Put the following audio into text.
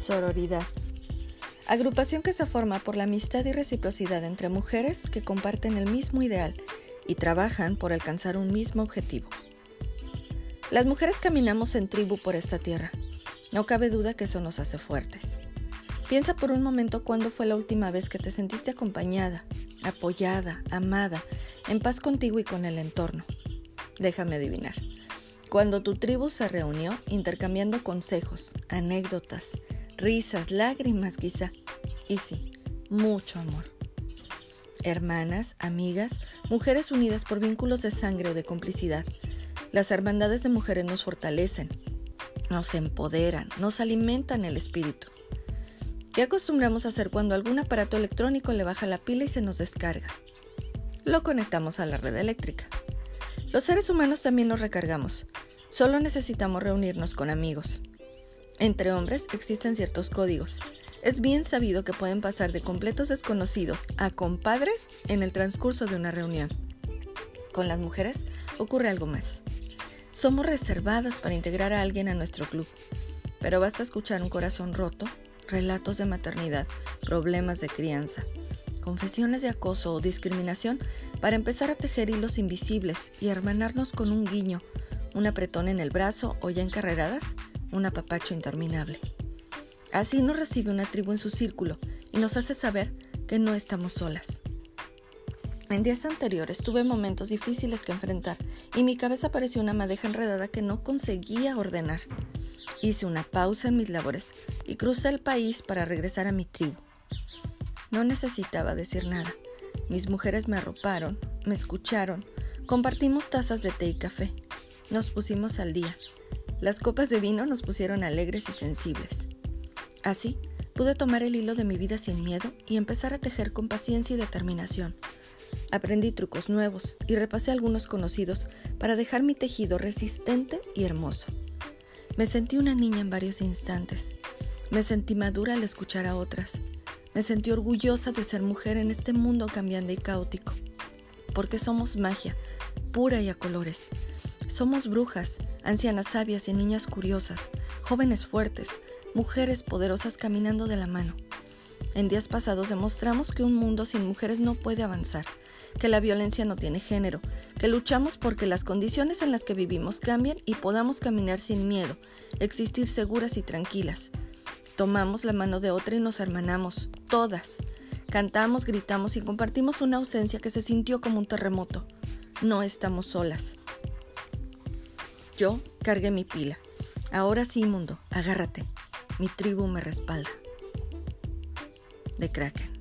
Sororidad. Agrupación que se forma por la amistad y reciprocidad entre mujeres que comparten el mismo ideal y trabajan por alcanzar un mismo objetivo. Las mujeres caminamos en tribu por esta tierra. No cabe duda que eso nos hace fuertes. Piensa por un momento cuándo fue la última vez que te sentiste acompañada, apoyada, amada, en paz contigo y con el entorno. Déjame adivinar. Cuando tu tribu se reunió intercambiando consejos, anécdotas, risas, lágrimas quizá. Y sí, mucho amor. Hermanas, amigas, mujeres unidas por vínculos de sangre o de complicidad. Las hermandades de mujeres nos fortalecen, nos empoderan, nos alimentan el espíritu. ¿Qué acostumbramos a hacer cuando algún aparato electrónico le baja la pila y se nos descarga? Lo conectamos a la red eléctrica. Los seres humanos también nos recargamos. Solo necesitamos reunirnos con amigos. Entre hombres existen ciertos códigos. Es bien sabido que pueden pasar de completos desconocidos a compadres en el transcurso de una reunión. Con las mujeres ocurre algo más. Somos reservadas para integrar a alguien a nuestro club, pero basta escuchar un corazón roto, relatos de maternidad, problemas de crianza, confesiones de acoso o discriminación para empezar a tejer hilos invisibles y hermanarnos con un guiño, un apretón en el brazo o ya encarreradas un apapacho interminable. Así nos recibe una tribu en su círculo y nos hace saber que no estamos solas. En días anteriores tuve momentos difíciles que enfrentar y mi cabeza parecía una madeja enredada que no conseguía ordenar. Hice una pausa en mis labores y crucé el país para regresar a mi tribu. No necesitaba decir nada. Mis mujeres me arroparon, me escucharon, compartimos tazas de té y café. Nos pusimos al día las copas de vino nos pusieron alegres y sensibles. Así, pude tomar el hilo de mi vida sin miedo y empezar a tejer con paciencia y determinación. Aprendí trucos nuevos y repasé algunos conocidos para dejar mi tejido resistente y hermoso. Me sentí una niña en varios instantes. Me sentí madura al escuchar a otras. Me sentí orgullosa de ser mujer en este mundo cambiante y caótico. Porque somos magia, pura y a colores. Somos brujas, ancianas sabias y niñas curiosas, jóvenes fuertes, mujeres poderosas caminando de la mano. En días pasados demostramos que un mundo sin mujeres no puede avanzar, que la violencia no tiene género, que luchamos porque las condiciones en las que vivimos cambien y podamos caminar sin miedo, existir seguras y tranquilas. Tomamos la mano de otra y nos hermanamos, todas. Cantamos, gritamos y compartimos una ausencia que se sintió como un terremoto. No estamos solas. Yo cargué mi pila. Ahora sí, mundo, agárrate. Mi tribu me respalda. De Kraken.